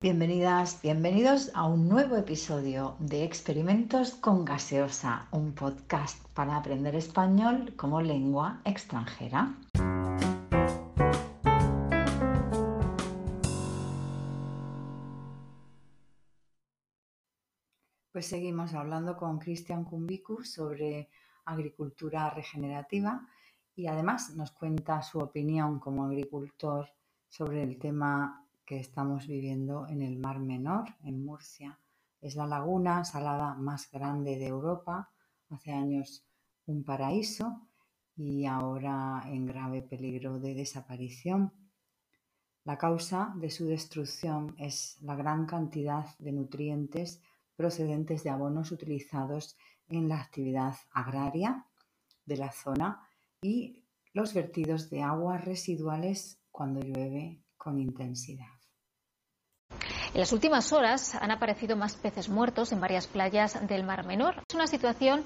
Bienvenidas, bienvenidos a un nuevo episodio de Experimentos con Gaseosa, un podcast para aprender español como lengua extranjera. Pues seguimos hablando con Cristian Kumbiku sobre agricultura regenerativa y además nos cuenta su opinión como agricultor sobre el tema que estamos viviendo en el Mar Menor, en Murcia. Es la laguna salada más grande de Europa, hace años un paraíso y ahora en grave peligro de desaparición. La causa de su destrucción es la gran cantidad de nutrientes procedentes de abonos utilizados en la actividad agraria de la zona y los vertidos de aguas residuales cuando llueve con intensidad. En las últimas horas han aparecido más peces muertos en varias playas del Mar Menor. Es una situación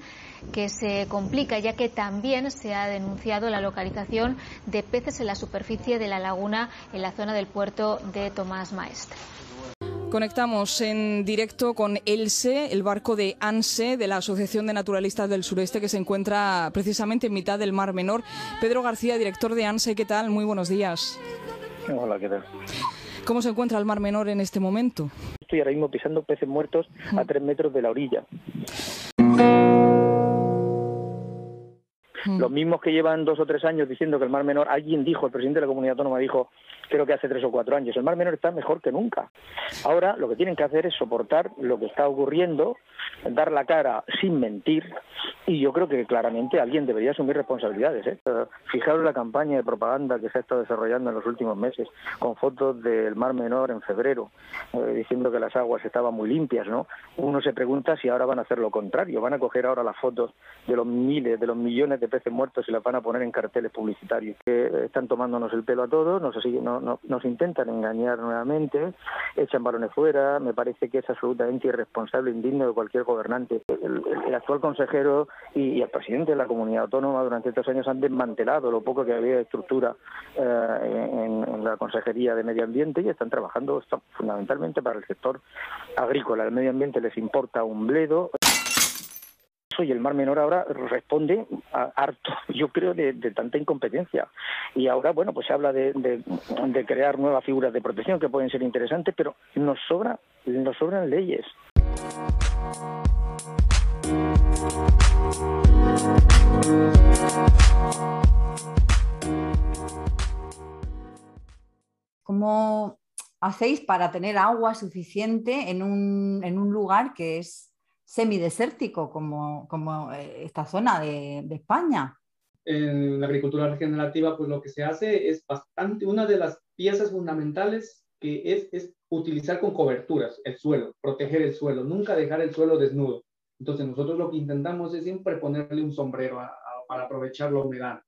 que se complica ya que también se ha denunciado la localización de peces en la superficie de la laguna en la zona del puerto de Tomás Maestre. Conectamos en directo con Else, el barco de ANSE, de la Asociación de Naturalistas del Sureste, que se encuentra precisamente en mitad del Mar Menor. Pedro García, director de ANSE, ¿qué tal? Muy buenos días. Hola, ¿qué tal? ¿Cómo se encuentra el Mar Menor en este momento? Estoy ahora mismo pisando peces muertos a tres metros de la orilla. Los mismos que llevan dos o tres años diciendo que el Mar Menor, alguien dijo, el presidente de la comunidad autónoma dijo, creo que hace tres o cuatro años, el Mar Menor está mejor que nunca. Ahora lo que tienen que hacer es soportar lo que está ocurriendo, dar la cara sin mentir, y yo creo que claramente alguien debería asumir responsabilidades. ¿eh? Fijaros la campaña de propaganda que se ha estado desarrollando en los últimos meses, con fotos del Mar Menor en febrero, eh, diciendo que las aguas estaban muy limpias. ¿no? Uno se pregunta si ahora van a hacer lo contrario, van a coger ahora las fotos de los miles, de los millones de peces muertos y las van a poner en carteles publicitarios, que están tomándonos el pelo a todos, nos, nos intentan engañar nuevamente, echan balones fuera, me parece que es absolutamente irresponsable, indigno de cualquier gobernante. el actual consejero y, el presidente de la comunidad autónoma durante estos años han desmantelado lo poco que había de estructura eh, en, la Consejería de Medio Ambiente y están trabajando fundamentalmente para el sector agrícola. El medio ambiente les importa un bledo y el Mar Menor ahora responde a harto, yo creo, de, tanta incompetencia. Y ahora, bueno, pues se habla de, crear nuevas figuras de protección que pueden ser interesantes, pero nos sobra, nos sobran leyes. ¿Cómo hacéis para tener agua suficiente en un, en un lugar que es semidesértico como, como eh, esta zona de, España? En la agricultura regenerativa, pues lo que se hace es bastante, una de las piezas fundamentales que es, es utilizar con coberturas el suelo, proteger el suelo, nunca dejar el suelo desnudo. Entonces nosotros lo que intentamos es siempre ponerle un sombrero para aprovechar la humedad,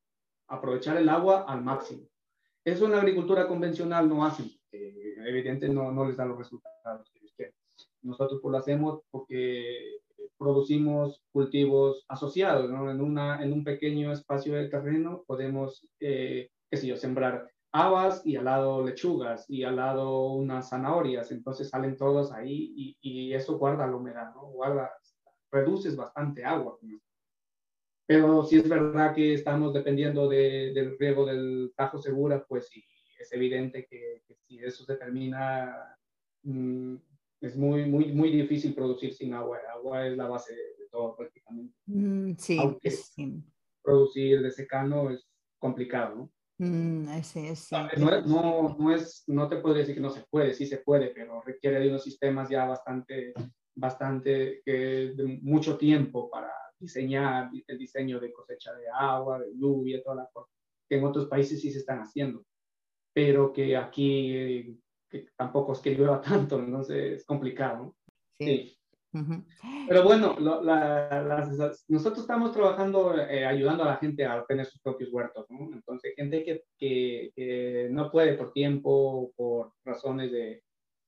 aprovechar el agua al máximo. Eso en la agricultura convencional no hacen, evidentemente no, no les da los resultados. Nosotros pues lo hacemos porque producimos cultivos asociados, ¿no? En, una, en un pequeño espacio de terreno podemos, eh, qué sé yo, sembrar habas y al lado lechugas y al lado unas zanahorias, entonces salen todos ahí y, y eso guarda la humedad, ¿no? Guarda, reduces bastante agua. Pero si es verdad que estamos dependiendo del riego del Tajo Segura, pues sí, es evidente que, si eso se termina, mm, es muy, muy, muy difícil producir sin agua. El agua es la base de, todo prácticamente. Mm, sí, producir de secano es complicado, ¿no? Mm, sí, no, no, no, es, no te puedo decir que no se puede, sí se puede, pero requiere de unos sistemas ya bastante bastante, que de mucho tiempo para diseñar el diseño de cosecha de agua, de lluvia, todas las cosas, que en otros países sí se están haciendo, pero que aquí que tampoco es que llueva tanto, entonces es complicado. Sí. Pero bueno, nosotros estamos trabajando, eh, ayudando a la gente a tener sus propios huertos, ¿no? Entonces, gente que, que, que no puede por tiempo, por razones de,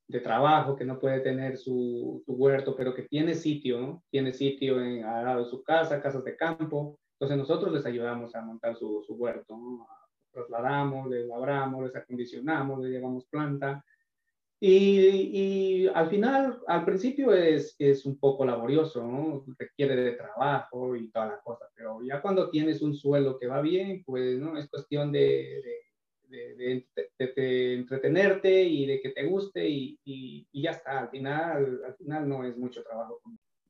de trabajo, que no puede tener su, huerto, pero que tiene sitio, ¿no? Tiene sitio en, al lado de su casa, casas de campo. Entonces nosotros les ayudamos a montar su, su huerto, ¿no? Trasladamos, les labramos, les acondicionamos, les llevamos planta Y, al final, al principio es, es un poco laborioso, ¿no? requiere de trabajo y toda la cosa, pero ya cuando tienes un suelo que va bien, pues no es cuestión de, de, de, entretenerte y de que te guste y, y, ya está, al final, al final no es mucho trabajo.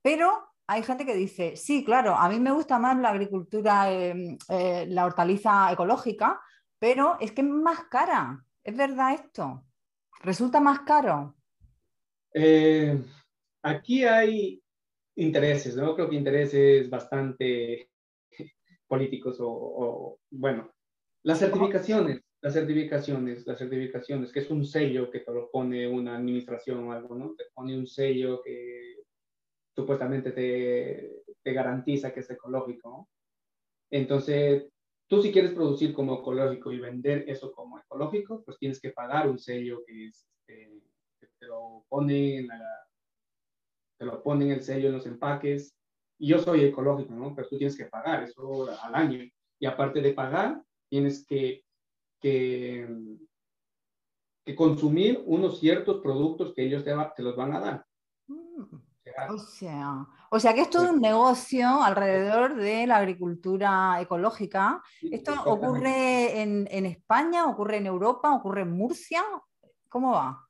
Pero hay gente que dice, sí, claro, a mí me gusta más la agricultura, em, eh, la hortaliza ecológica, pero es que es más cara. ¿Es verdad esto? ¿Resulta más caro? Eh, aquí hay intereses, ¿no? Creo que intereses bastante políticos o, bueno, las certificaciones, las certificaciones, las certificaciones, que es un sello que te lo pone una administración o algo, ¿no? Te pone un sello que supuestamente te, te garantiza que es ecológico, ¿no? Entonces, Tú si quieres producir como ecológico y vender eso como ecológico, pues tienes que pagar un sello que, es, este, te lo pone en te lo pone en el sello en los empaques. Y yo soy ecológico, ¿no? Pero tú tienes que pagar eso al año. Y aparte de pagar, tienes que, que, consumir unos ciertos productos que ellos te los van a dar. O sea, o sea que es todo un negocio alrededor de la agricultura ecológica. ¿Esto ocurre en, España, ocurre en Europa, ocurre en Murcia? ¿Cómo va?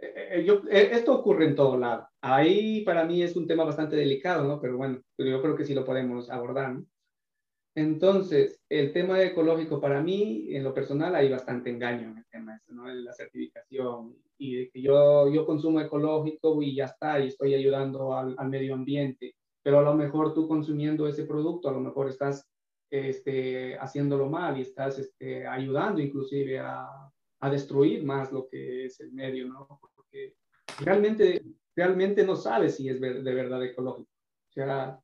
Eh, eh, eh, esto ocurre en todo lado. Ahí para mí es un tema bastante delicado, ¿no? Pero bueno, yo creo que sí lo podemos abordar. ¿no? Entonces, el tema ecológico para mí, en lo personal, hay bastante engaño en el tema, ¿no? En la certificación y de que yo, yo consumo ecológico y ya está, y estoy ayudando al, al, medio ambiente, pero a lo mejor tú consumiendo ese producto, a lo mejor estás este, haciéndolo mal y estás este, ayudando inclusive a, a destruir más lo que es el medio, ¿no? Porque realmente, realmente no sabes si es de verdad ecológico. O sea,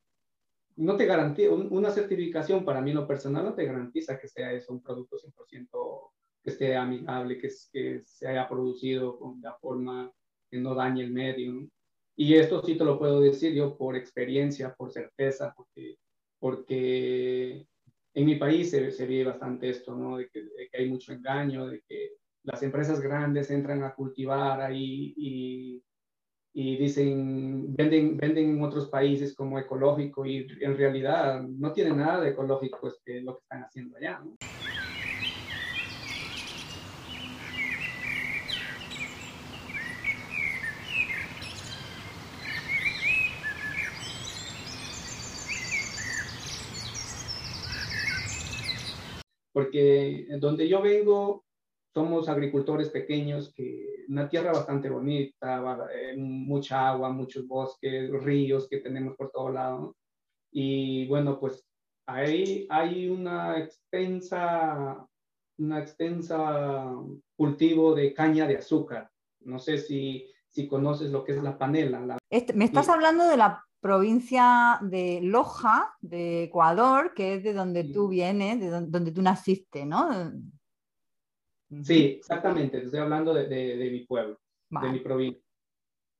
no te garantiza, una certificación para mí lo personal no te garantiza que sea eso un producto 100% que esté amigable, que, que se haya producido con la forma que no dañe el medio. Y esto sí te lo puedo decir yo por experiencia, por certeza, porque, porque en mi país se, se ve bastante esto, ¿no? De que, de que, hay mucho engaño, de que las empresas grandes entran a cultivar ahí y y dicen, venden, venden en otros países como ecológico y en realidad no tienen nada de ecológico este, lo que están haciendo allá. ¿no? Porque donde yo vengo, somos agricultores pequeños que una tierra bastante bonita, eh, mucha agua, muchos bosques, ríos que tenemos por todo lado. Y bueno, pues ahí hay una extensa, una extensa cultivo de caña de azúcar. No sé si, si conoces lo que es la panela. Este, me estás hablando de la provincia de Loja, de Ecuador, que es de donde tú vienes, de donde tú naciste, ¿no? Sí, exactamente, estoy hablando de, de, mi pueblo, de mi provincia.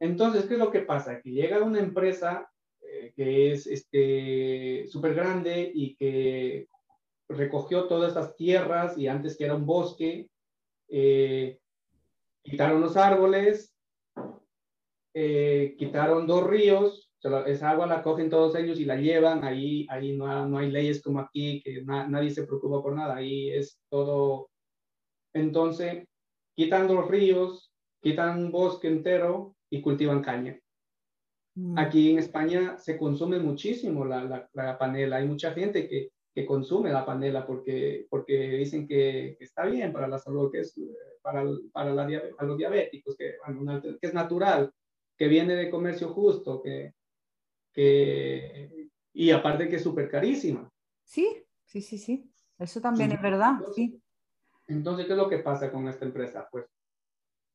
Entonces, ¿qué es lo que pasa? Que llega una empresa eh, que es este, súper grande y que recogió todas esas tierras y antes que era un bosque, eh, quitaron los árboles, eh, quitaron dos ríos, esa agua la cogen todos ellos y la llevan, ahí, ahí no, no hay leyes como aquí, que nadie se preocupa por nada, ahí es todo entonces, quitan los ríos, quitan un bosque entero y cultivan caña. Mm. Aquí en España se consume muchísimo la, la, panela. Hay mucha gente que, que, consume la panela porque, porque dicen que, está bien para la salud, que es para, para la, los diabéticos, que, que, es natural, que viene de comercio justo, que, que y aparte que es súper carísima. Sí, sí, sí, sí. Eso también es verdad, sí. Entonces, ¿qué es lo que pasa con esta empresa? Pues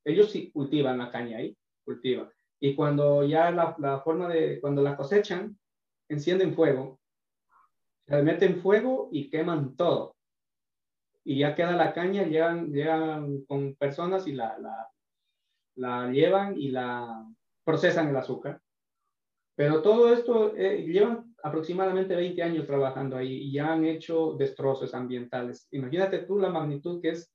ellos sí cultivan la caña ahí, cultivan. Y cuando ya la, la forma de, cuando la cosechan, encienden fuego, se meten fuego y queman todo. Y ya queda la caña, llegan, llegan con personas y la, la, la llevan y la procesan el azúcar. Pero todo esto eh, llevan aproximadamente 20 años trabajando ahí y ya han hecho destrozos ambientales. Imagínate tú la magnitud que es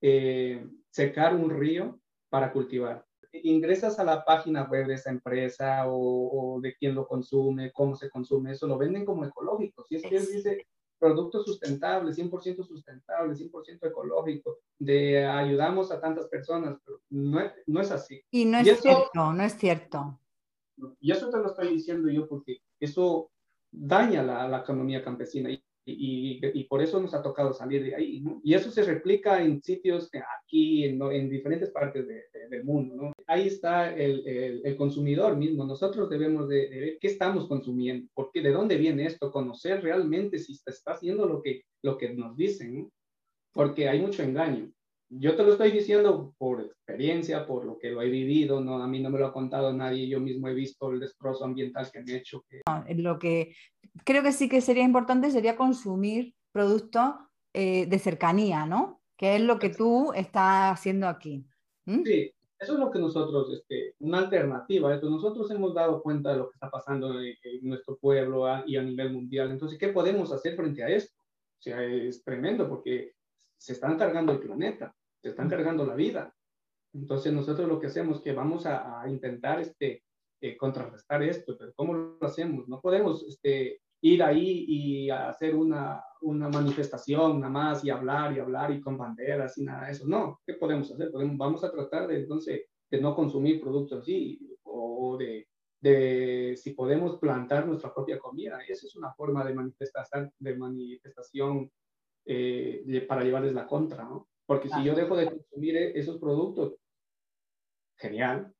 eh, secar un río para cultivar. Ingresas a la página web de esa empresa o, de quién lo consume, cómo se consume, eso lo venden como ecológico. Si es que dice producto sustentable, 100% sustentable, 100% ecológico, de ayudamos a tantas personas, pero no es, no es así. Y no es cierto, no es cierto. Y eso te lo estoy diciendo yo porque eso daña la, la economía campesina. Y y, y, por eso nos ha tocado salir de ahí, ¿no? Y eso se replica en sitios aquí, en, en diferentes partes del mundo, ¿no? Ahí está el, el, consumidor mismo. Nosotros debemos de, ver qué estamos consumiendo, porque de dónde viene esto, conocer realmente si está, está haciendo lo que, lo que nos dicen, ¿no? Porque hay mucho engaño. Yo te lo estoy diciendo por experiencia, por lo que lo he vivido, no, a mí no me lo ha contado nadie, yo mismo he visto el destrozo ambiental que han hecho. Que... lo que creo que sí que sería importante sería consumir productos eh, de cercanía, ¿no? Que es lo que tú estás haciendo aquí. Sí, eso es lo que nosotros, este, una alternativa, esto, nosotros hemos dado cuenta de lo que está pasando en, nuestro pueblo y a nivel mundial, entonces, ¿qué podemos hacer frente a esto? O sea, es tremendo porque se están cargando el planeta, se están cargando la vida. Entonces nosotros lo que hacemos es que vamos a, intentar este, eh, contrarrestar esto, pero ¿cómo lo hacemos? No podemos este, ir ahí y hacer una, una manifestación nada más y hablar y hablar y con banderas y nada de eso. No, ¿qué podemos hacer? Podemos, vamos a tratar de entonces de no consumir productos así o de, de si podemos plantar nuestra propia comida. Esa es una forma de manifestación, de manifestación eh, para llevarles la contra, ¿no? Porque si yo dejo de consumir e-, esos productos, genial,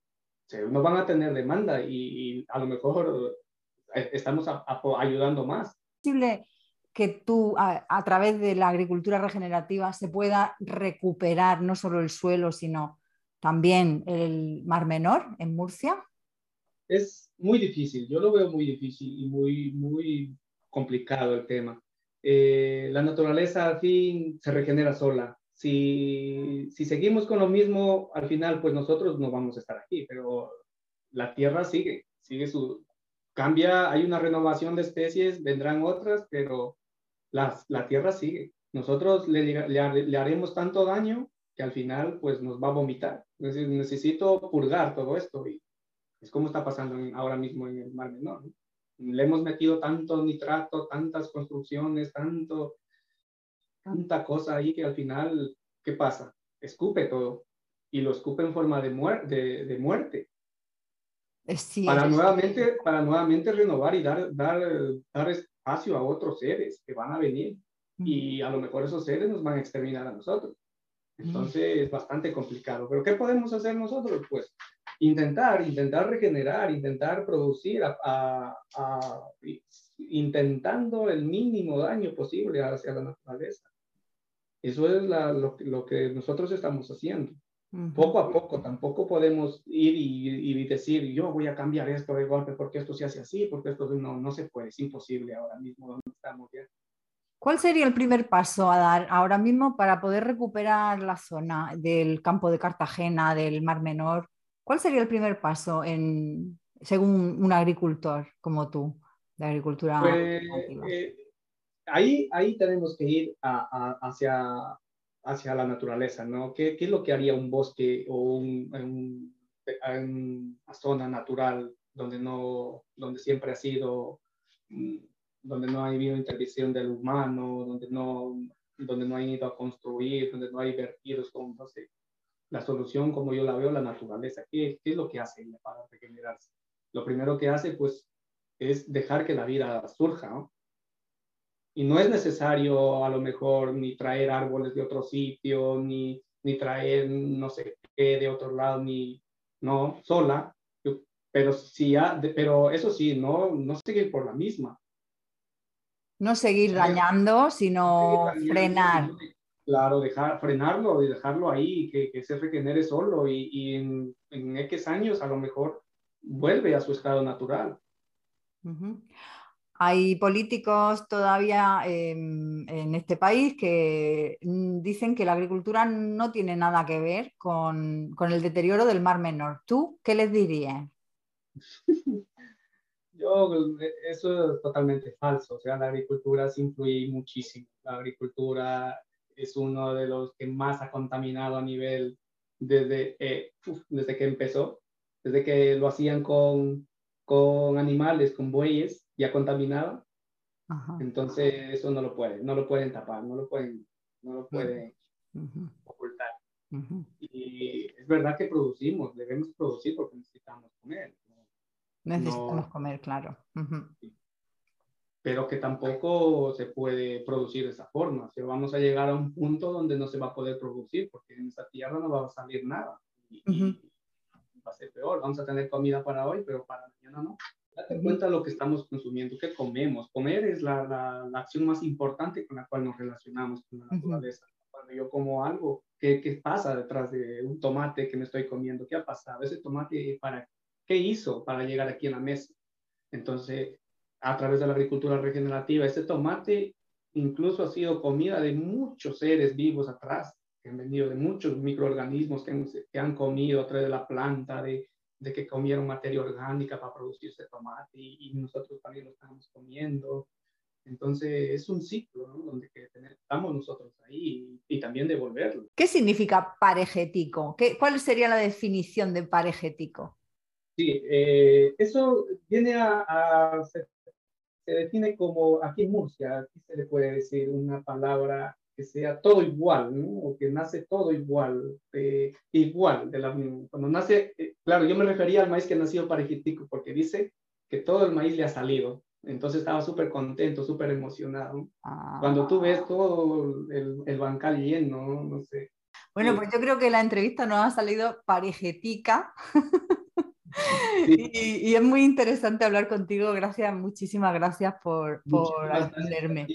no van a tener demanda y, a lo mejor eh, estamos ayudando más. ¿Es posible que tú, a, a, través de la agricultura regenerativa, se pueda recuperar no solo el suelo, sino también el Mar Menor en Murcia? Es muy difícil, yo lo veo muy difícil y muy, muy complicado el tema. Eh, la naturaleza al fin se regenera sola. Si, si seguimos con lo mismo, al final, pues nosotros no vamos a estar aquí, pero la tierra sigue, sigue su... Cambia, hay una renovación de especies, vendrán otras, pero la, la tierra sigue. Nosotros le, le, haremos tanto daño que al final, pues nos va a vomitar. Entonces, necesito purgar todo esto y es como está pasando ahora mismo en el Mar Menor. ¿no? le hemos metido tanto nitrato, tantas construcciones, tanto, tanta cosa ahí que al final, ¿qué pasa? Escupe todo y lo escupe en forma de, de, de muerte. para, nuevamente, para nuevamente renovar y dar, dar, dar espacio a otros seres que van a venir y a lo mejor esos seres nos van a exterminar a nosotros. Entonces es bastante complicado. Pero ¿qué podemos hacer nosotros? Pues intentar, intentar regenerar, intentar producir, a, intentando el mínimo daño posible hacia la naturaleza. Eso es lo, que nosotros estamos haciendo. Poco a poco, tampoco podemos ir y, decir, yo voy a cambiar esto de golpe porque esto se hace así, porque esto no, no se puede, es imposible ahora mismo donde estamos ya. ¿Cuál sería el primer paso a dar ahora mismo para poder recuperar la zona del campo de Cartagena, del Mar Menor, ¿Cuál sería el primer paso en, según un agricultor como tú, de agricultura? Pues, eh, ahí, ahí tenemos que ir hacia, hacia la naturaleza, ¿no? ¿Qué, ¿Qué, es lo que haría un bosque o un, una zona natural donde, no, donde siempre ha sido, mm, donde no ha habido intervención del humano, donde no, donde no ha ido a construir, donde no hay vertidos, como no sé, la solución, como yo la veo, la naturaleza. ¿Qué, qué es lo que hace para regenerarse? Lo primero que hace, pues, es dejar que la vida surja, ¿no? Y no es necesario, a lo mejor, ni traer árboles de otro sitio, ni, ni traer, no sé qué, de otro lado, ni, no, sola, pero, sí, pero eso sí, no, no seguir por la misma. No seguir dañando, sino frenar. Claro, dejar, frenarlo y dejarlo ahí, que, que se regenere solo y, y en, en, X años a lo mejor vuelve a su estado natural. Hay políticos todavía em, en este país que dicen que la agricultura no tiene nada que ver con, con el deterioro del Mar Menor. ¿Tú qué les dirías? Yo, eso es totalmente falso. O sea, la agricultura sí influye muchísimo. La agricultura es uno de los que más ha contaminado a nivel desde, eh, desde que empezó, desde que lo hacían con, con animales, con bueyes, ya contaminaba. Entonces eso no lo pueden, no lo pueden tapar, no lo pueden, no lo pueden ocultar. Y es verdad que producimos, debemos producir porque necesitamos comer. Necesitamos comer, claro. Pero que tampoco se puede producir de esa forma. O vamos a llegar a un punto donde no se va a poder producir porque en esta tierra no va a salir nada. Y, va a ser peor. Vamos a tener comida para hoy, pero para mañana no. Date cuenta de lo que estamos consumiendo, qué comemos. Comer es la, la, acción más importante con la cual nos relacionamos con la naturaleza. Cuando yo como algo, ¿qué, ¿qué, pasa detrás de un tomate que me estoy comiendo? ¿Qué ha pasado? Ese tomate, ¿para qué hizo para llegar aquí a la mesa? Entonces, a través de la agricultura regenerativa, ese tomate incluso ha sido comida de muchos seres vivos atrás, que han venido de muchos microorganismos que han, que han comido a través de la planta, de, de que comieron materia orgánica para producir ese tomate y, nosotros también lo estamos comiendo. Entonces es un ciclo ¿no? donde que estamos nosotros ahí y, también devolverlo. ¿Qué significa parejético? ¿Qué, ¿Cuál sería la definición de parejético? Sí, eh, eso viene a, se, define como aquí en Murcia, aquí se le puede decir una palabra que sea todo igual, ¿no? O que nace todo igual, eh, igual, de la, cuando nace, eh, claro, yo me refería al maíz que nació parejitico, porque dice que todo el maíz le ha salido, entonces estaba súper contento, súper emocionado. Cuando tú ves todo el, el bancal lleno, no sé. Bueno, pues yo creo que la entrevista nos ha salido parejetica. Y, es muy interesante hablar contigo. Gracias, muchísimas gracias por, por atenderme.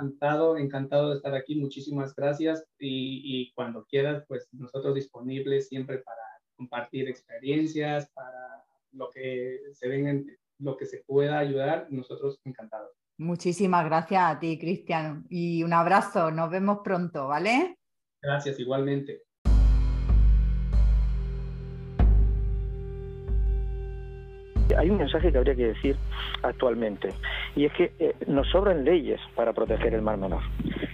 Encantado, encantado de estar aquí. Muchísimas gracias. Y, y, cuando quieras, pues nosotros disponibles siempre para compartir experiencias, para lo que se venga, lo que se pueda ayudar, nosotros encantados. Muchísimas gracias a ti, Cristian. Y un abrazo. Nos vemos pronto, ¿vale? Gracias, igualmente. Hay un mensaje que habría que decir actualmente, y es que eh, nos sobran leyes para proteger el Mar Menor.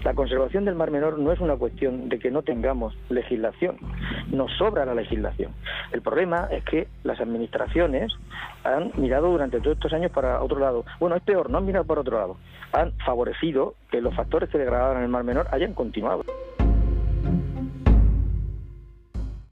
La conservación del Mar Menor no es una cuestión de que no tengamos legislación, nos sobra la legislación. El problema es que las administraciones han mirado durante todos estos años para otro lado. Bueno, es peor, no han mirado por otro lado. Han favorecido que los factores que degradaban el Mar Menor hayan continuado.